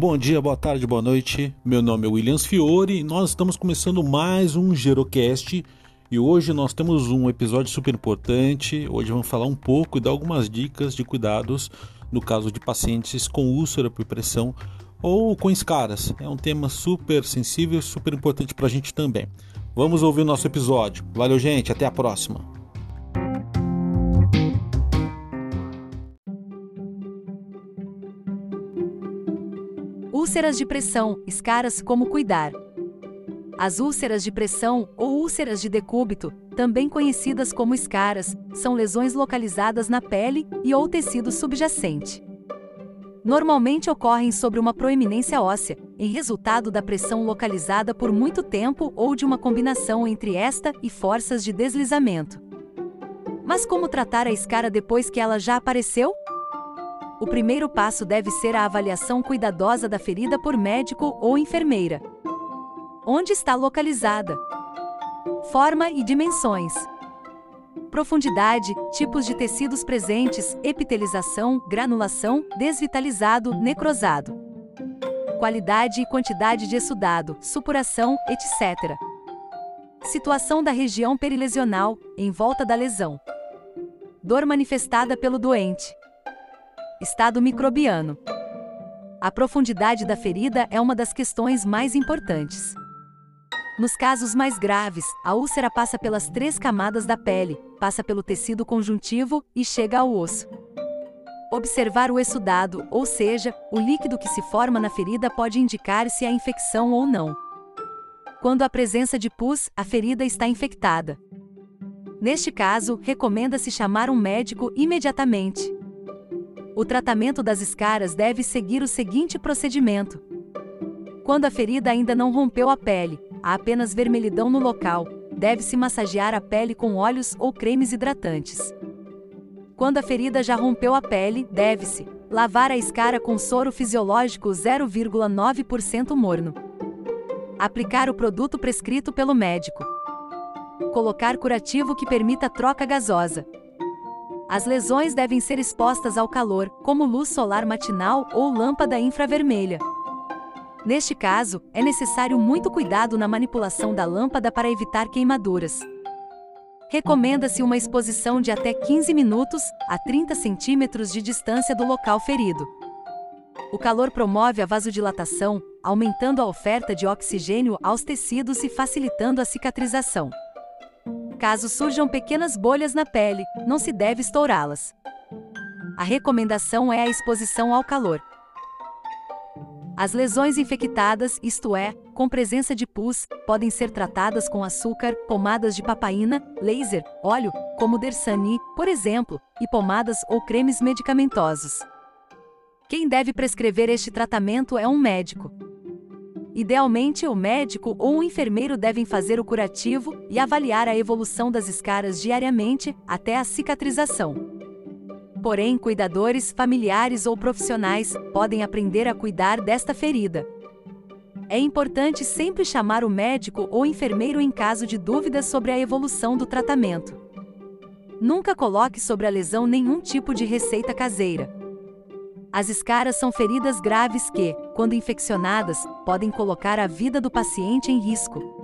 Bom dia, boa tarde, boa noite. Meu nome é Williams Fiore e nós estamos começando mais um Gerocast. E hoje nós temos um episódio super importante. Hoje vamos falar um pouco e dar algumas dicas de cuidados no caso de pacientes com úlcera por pressão ou com escaras. É um tema super sensível e super importante para a gente também. Vamos ouvir o nosso episódio. Valeu, gente. Até a próxima. Úlceras de pressão, escaras, como cuidar. As úlceras de pressão, ou úlceras de decúbito, também conhecidas como escaras, são lesões localizadas na pele e ou tecido subjacente. Normalmente ocorrem sobre uma proeminência óssea, em resultado da pressão localizada por muito tempo ou de uma combinação entre esta e forças de deslizamento. Mas como tratar a escara depois que ela já apareceu? O primeiro passo deve ser a avaliação cuidadosa da ferida por médico ou enfermeira. Onde está localizada? Forma e dimensões. Profundidade, tipos de tecidos presentes, epitelização, granulação, desvitalizado, necrosado. Qualidade e quantidade de exudado, supuração, etc. Situação da região perilesional, em volta da lesão. Dor manifestada pelo doente. Estado microbiano. A profundidade da ferida é uma das questões mais importantes. Nos casos mais graves, a úlcera passa pelas três camadas da pele, passa pelo tecido conjuntivo e chega ao osso. Observar o exudado, ou seja, o líquido que se forma na ferida pode indicar se há infecção ou não. Quando há presença de pus, a ferida está infectada. Neste caso, recomenda-se chamar um médico imediatamente. O tratamento das escaras deve seguir o seguinte procedimento. Quando a ferida ainda não rompeu a pele, há apenas vermelhidão no local, deve-se massagear a pele com óleos ou cremes hidratantes. Quando a ferida já rompeu a pele, deve-se lavar a escara com soro fisiológico 0,9% morno. Aplicar o produto prescrito pelo médico. Colocar curativo que permita troca gasosa. As lesões devem ser expostas ao calor, como luz solar matinal ou lâmpada infravermelha. Neste caso, é necessário muito cuidado na manipulação da lâmpada para evitar queimaduras. Recomenda-se uma exposição de até 15 minutos a 30 centímetros de distância do local ferido. O calor promove a vasodilatação, aumentando a oferta de oxigênio aos tecidos e facilitando a cicatrização. Caso surjam pequenas bolhas na pele, não se deve estourá-las. A recomendação é a exposição ao calor. As lesões infectadas, isto é, com presença de pus, podem ser tratadas com açúcar, pomadas de papaina, laser, óleo, como Dersani, por exemplo, e pomadas ou cremes medicamentosos. Quem deve prescrever este tratamento é um médico. Idealmente, o médico ou o enfermeiro devem fazer o curativo e avaliar a evolução das escaras diariamente até a cicatrização. Porém, cuidadores, familiares ou profissionais podem aprender a cuidar desta ferida. É importante sempre chamar o médico ou enfermeiro em caso de dúvidas sobre a evolução do tratamento. Nunca coloque sobre a lesão nenhum tipo de receita caseira. As escaras são feridas graves que, quando infeccionadas, podem colocar a vida do paciente em risco.